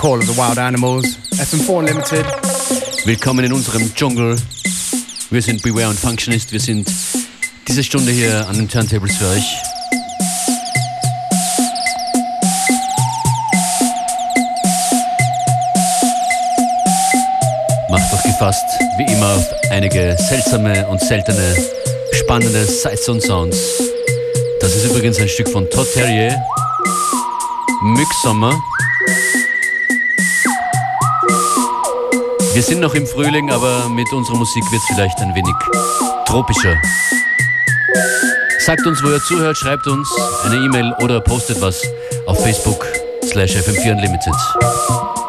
Call of the wild animals. FM4 Unlimited. Willkommen in unserem Dschungel. Wir sind Beware und Functionist. Wir sind diese Stunde hier an den Turntables für euch. Macht euch gefasst, wie immer, auf einige seltsame und seltene, spannende Sights und Sounds. Das ist übrigens ein Stück von Todd Terrier, Mücksommer. Wir sind noch im Frühling, aber mit unserer Musik wird es vielleicht ein wenig tropischer. Sagt uns, wo ihr zuhört, schreibt uns eine E-Mail oder postet was auf Facebook slash FM4 Unlimited.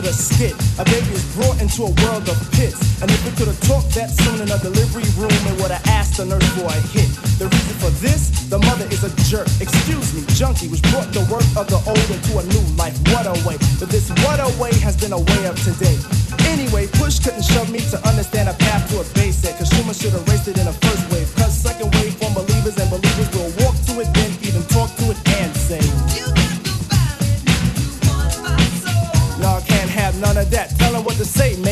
to the skit. A baby is brought into a world of pits. And if we could have talked that soon in a delivery room, it would have asked the nurse for a hit. The reason for this, the mother is a jerk. Excuse me, junkie, which brought the work of the old into a new life. What a way. But this what a way has been a way of today. Anyway, push couldn't shove me to understand a path to a base set. Cause Schumer should have raced it in the first wave. Cause second wave form believers and believers will walk to it, then even talk to it. to say, man.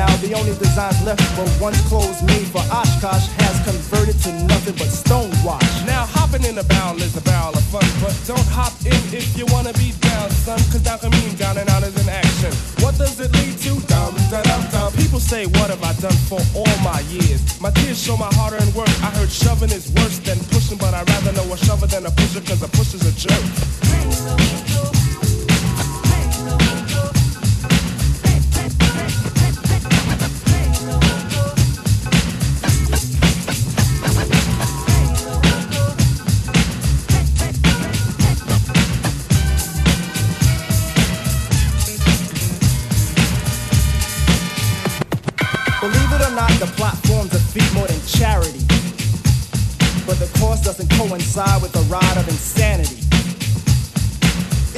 now. The only designs left were once clothes made for Oshkosh has converted to nothing but stonewash. Now hopping in a barrel is a barrel of fun, but don't hop in if you wanna be down, son, cause down can mean down and out is an action. What does it lead to? Dum, da, dum, dum. People say, what have I done for all my years? My tears show my hard-earned work. I heard shoving is worse than pushing, but I'd rather know a shover than a pusher, cause a pusher's a jerk. feet more than charity. But the cost doesn't coincide with the ride of insanity.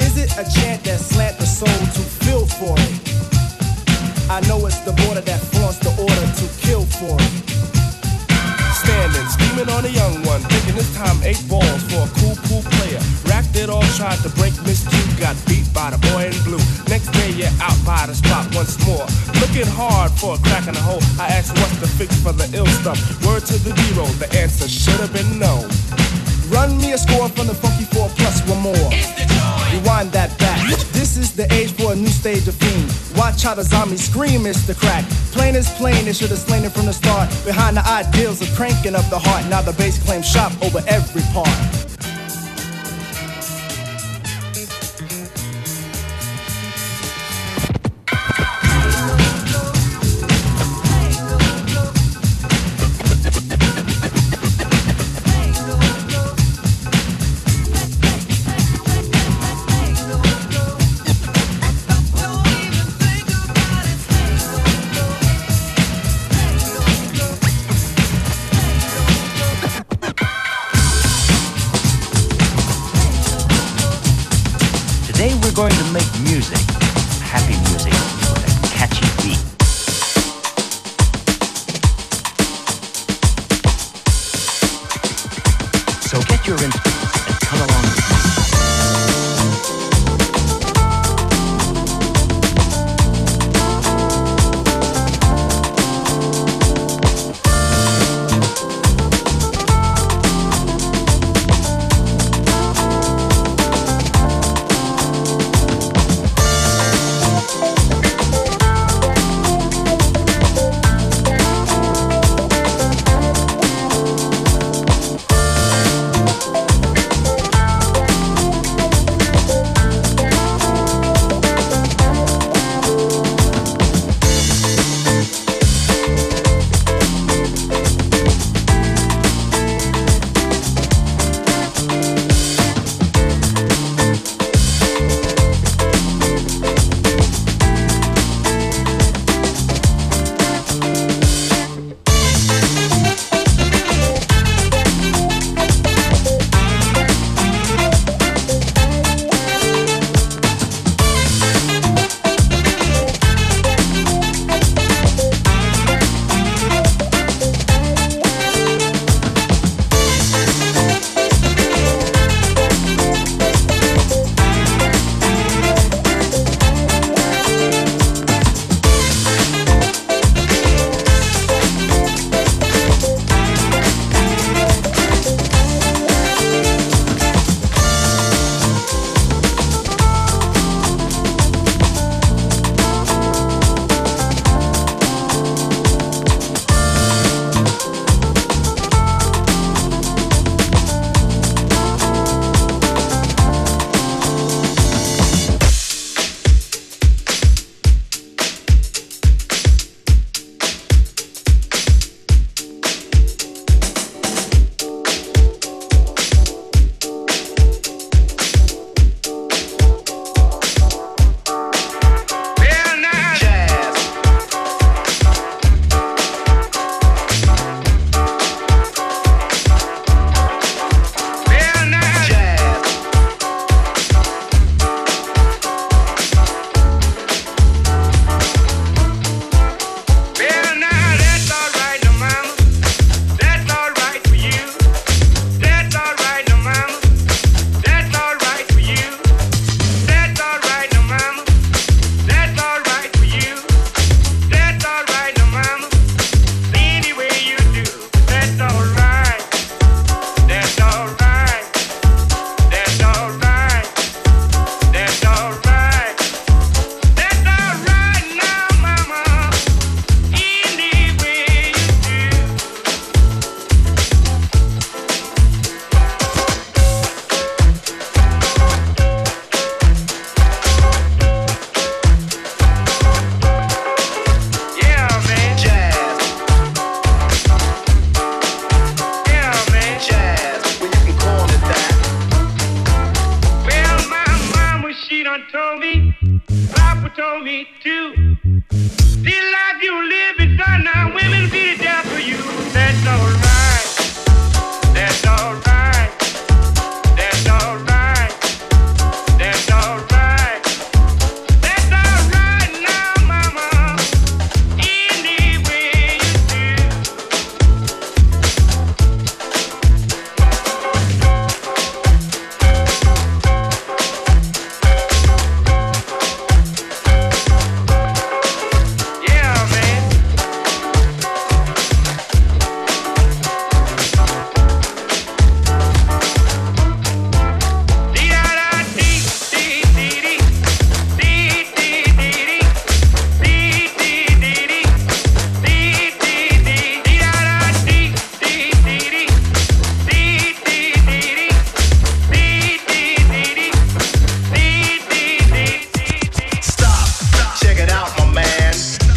Is it a chant that slant the soul to feel for it? I know it's the border that flaunts the order to kill for it standing, on a young one, thinking this time eight balls for a cool cool player. Racked it all, tried to break Miss Q, got beat by the boy in blue. Next day you're out by the spot once more, looking hard for a crack in the hole. I asked what's the fix for the ill stuff. Word to the zero, the answer should have been no. Run me a score from the funky four plus one more. Rewind that back. This is the age for a new stage of fiend. Watch how the zombies scream, it's the crack. Plain is plain, It should have slain it from the start. Behind the ideals of cranking up the heart, now the bass claims shop over every part.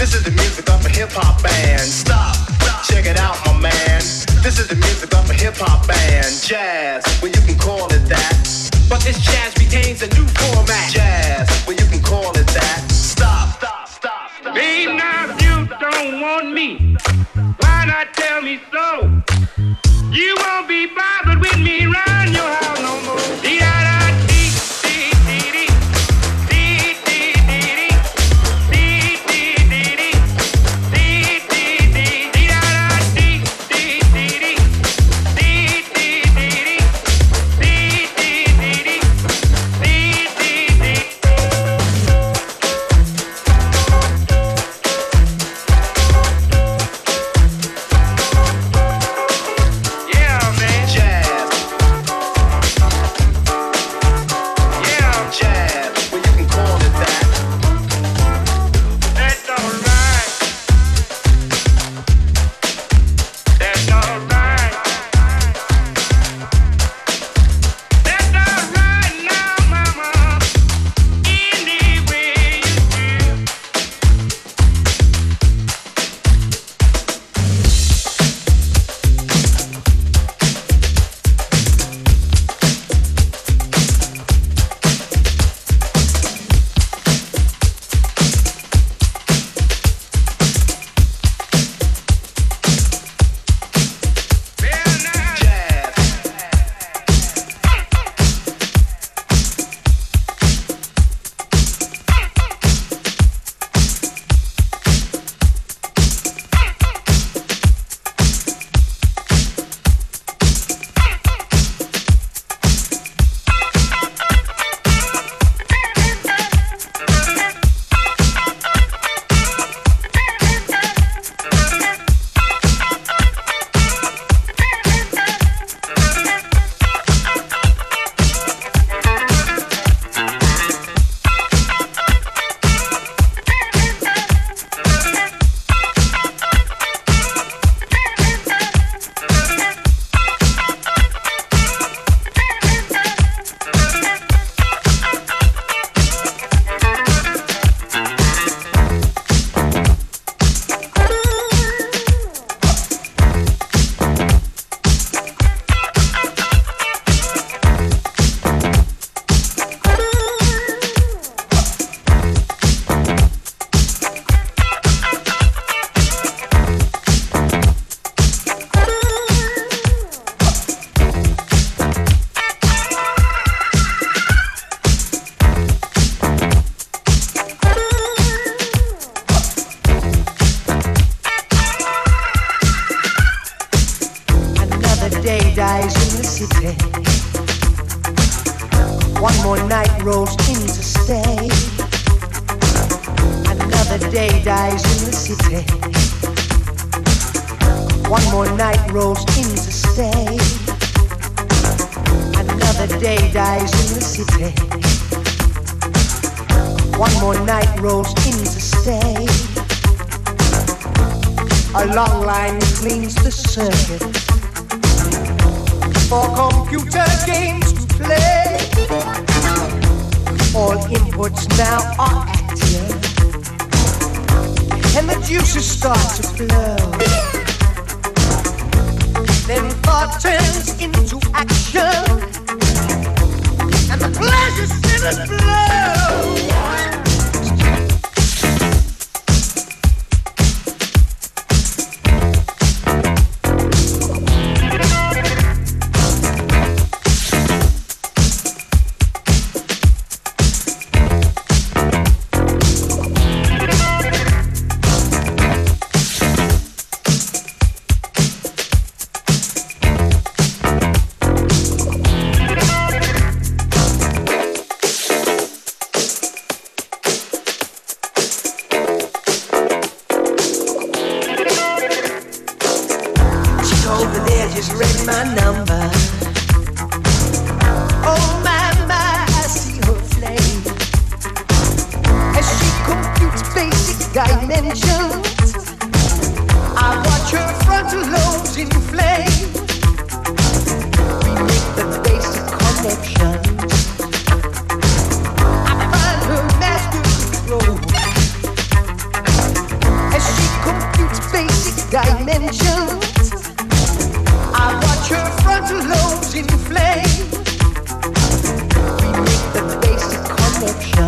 This is the music of a hip hop band. Stop, check it out, my man. This is the music of a hip hop band. Jazz. When you stay. Another day dies in the city. One more night rolls in to stay. A long line cleans the circuit for computer games to play. All inputs now are active, and the juices start to flow. Then thought turns into action, and the pleasure centers flow. dimensions. I watch her frontal lobes. We make the basic commotion.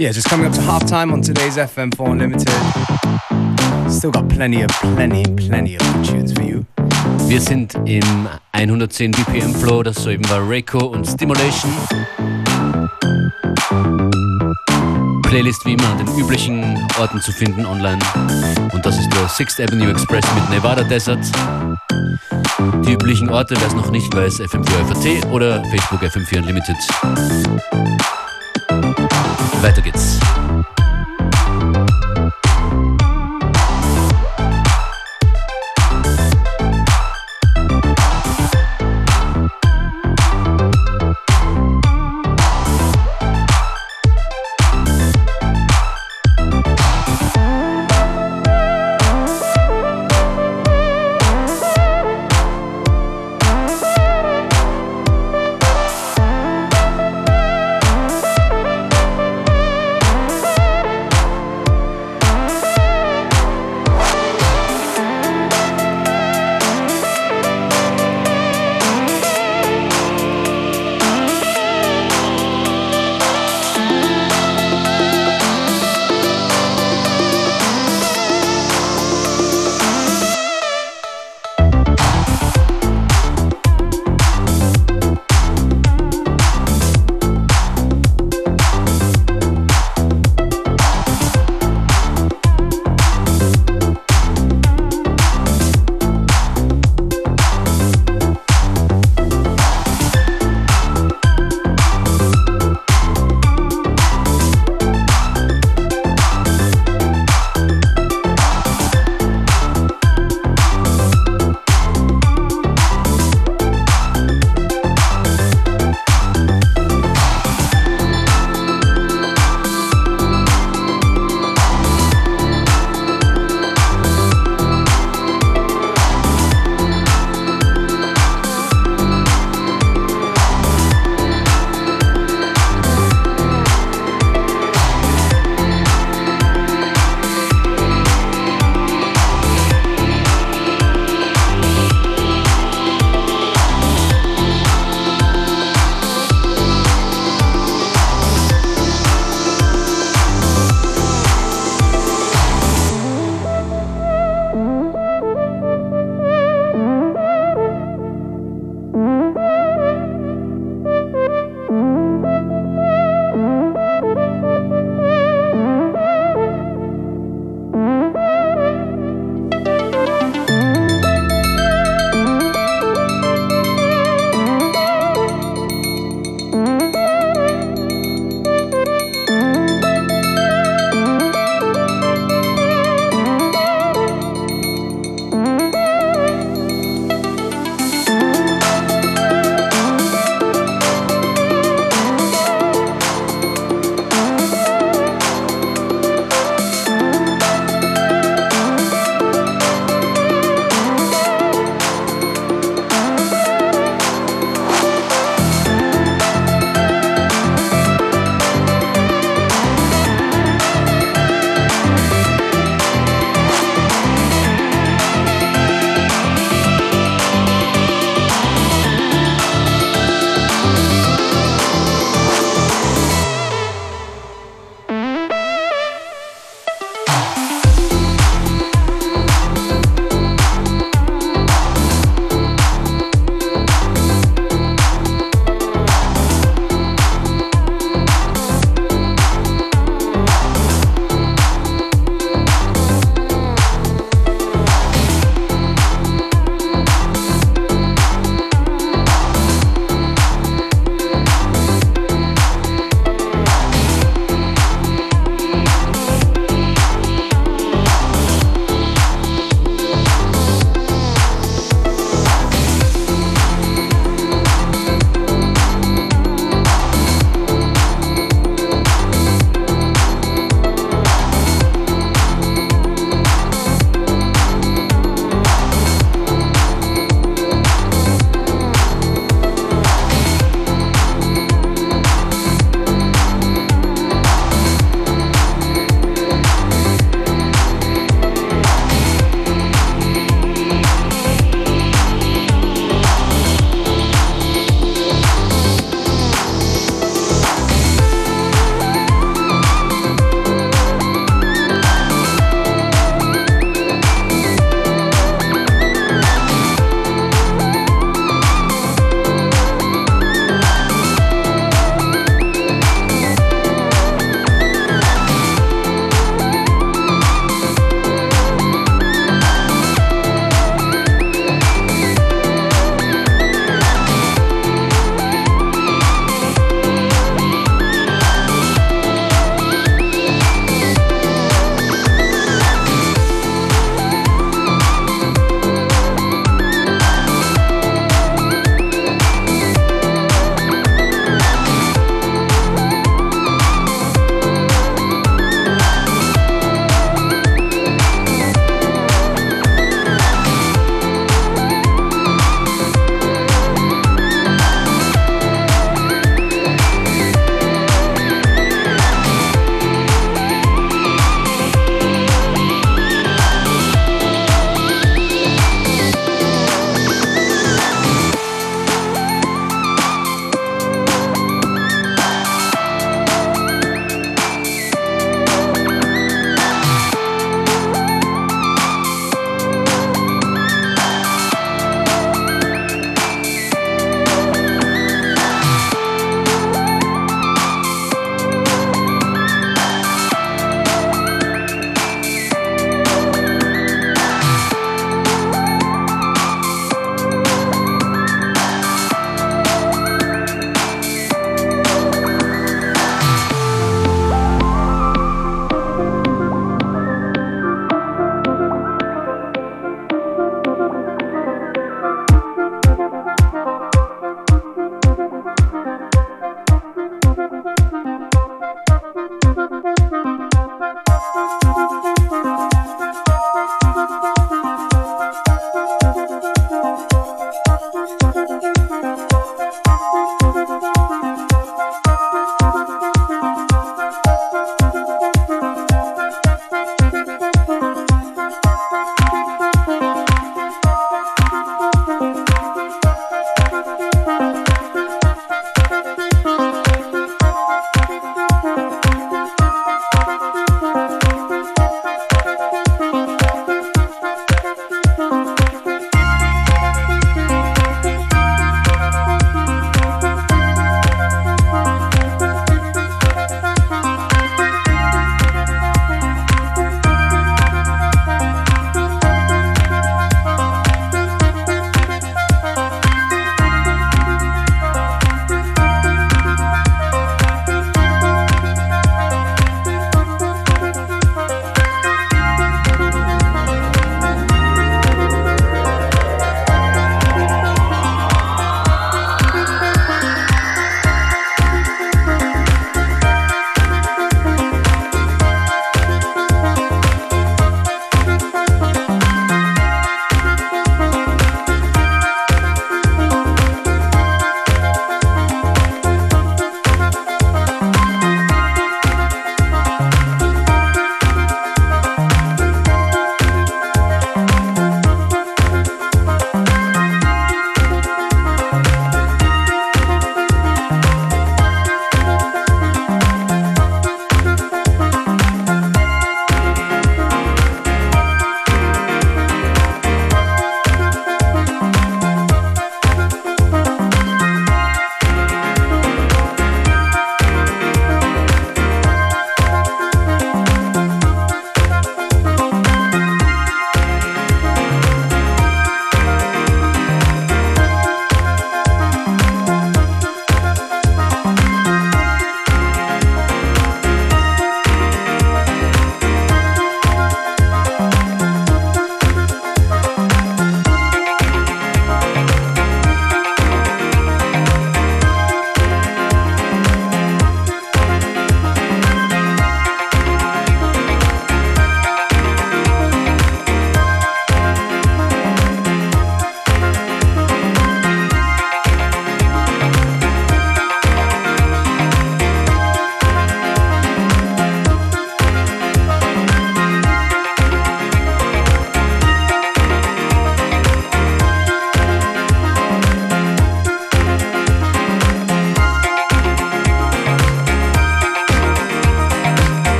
Yeah, just coming up to half time on today's FM4 Unlimited. Still got plenty of, plenty, plenty of tunes for you. Wir sind im 110 BPM Flow, das soeben war Reiko und Stimulation. Playlist wie immer an den üblichen Orten zu finden online. Und das ist der Sixth Avenue Express mit Nevada Desert. Die üblichen Orte, wer es noch nicht weiß, FM4 FAT oder Facebook FM4 Unlimited. Weiter geht's.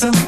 myself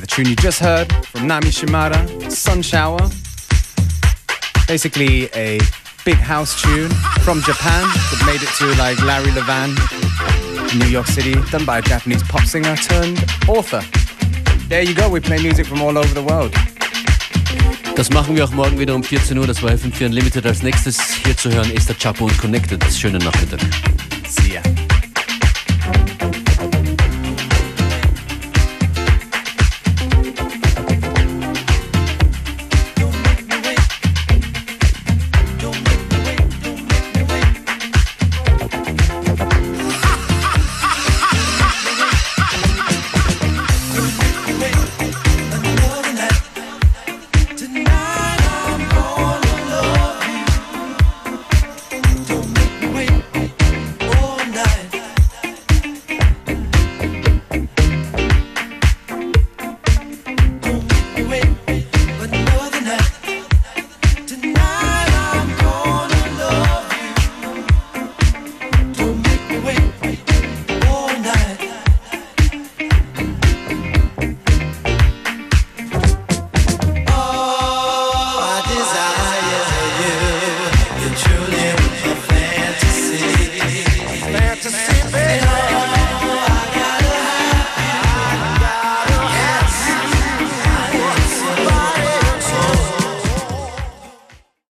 The tune you just heard from Nami Shimada, Sun Shower. Basically a big house tune from Japan that made it to like Larry Levan in New York City, done by a Japanese pop singer turned author. There you go, we play music from all over the world. Das machen wir auch morgen wieder um 14 Uhr. Das war FM4 Unlimited. Als nächstes hier zu hören ist der Chapo und Connected. Schönen Nachmittag. See ya.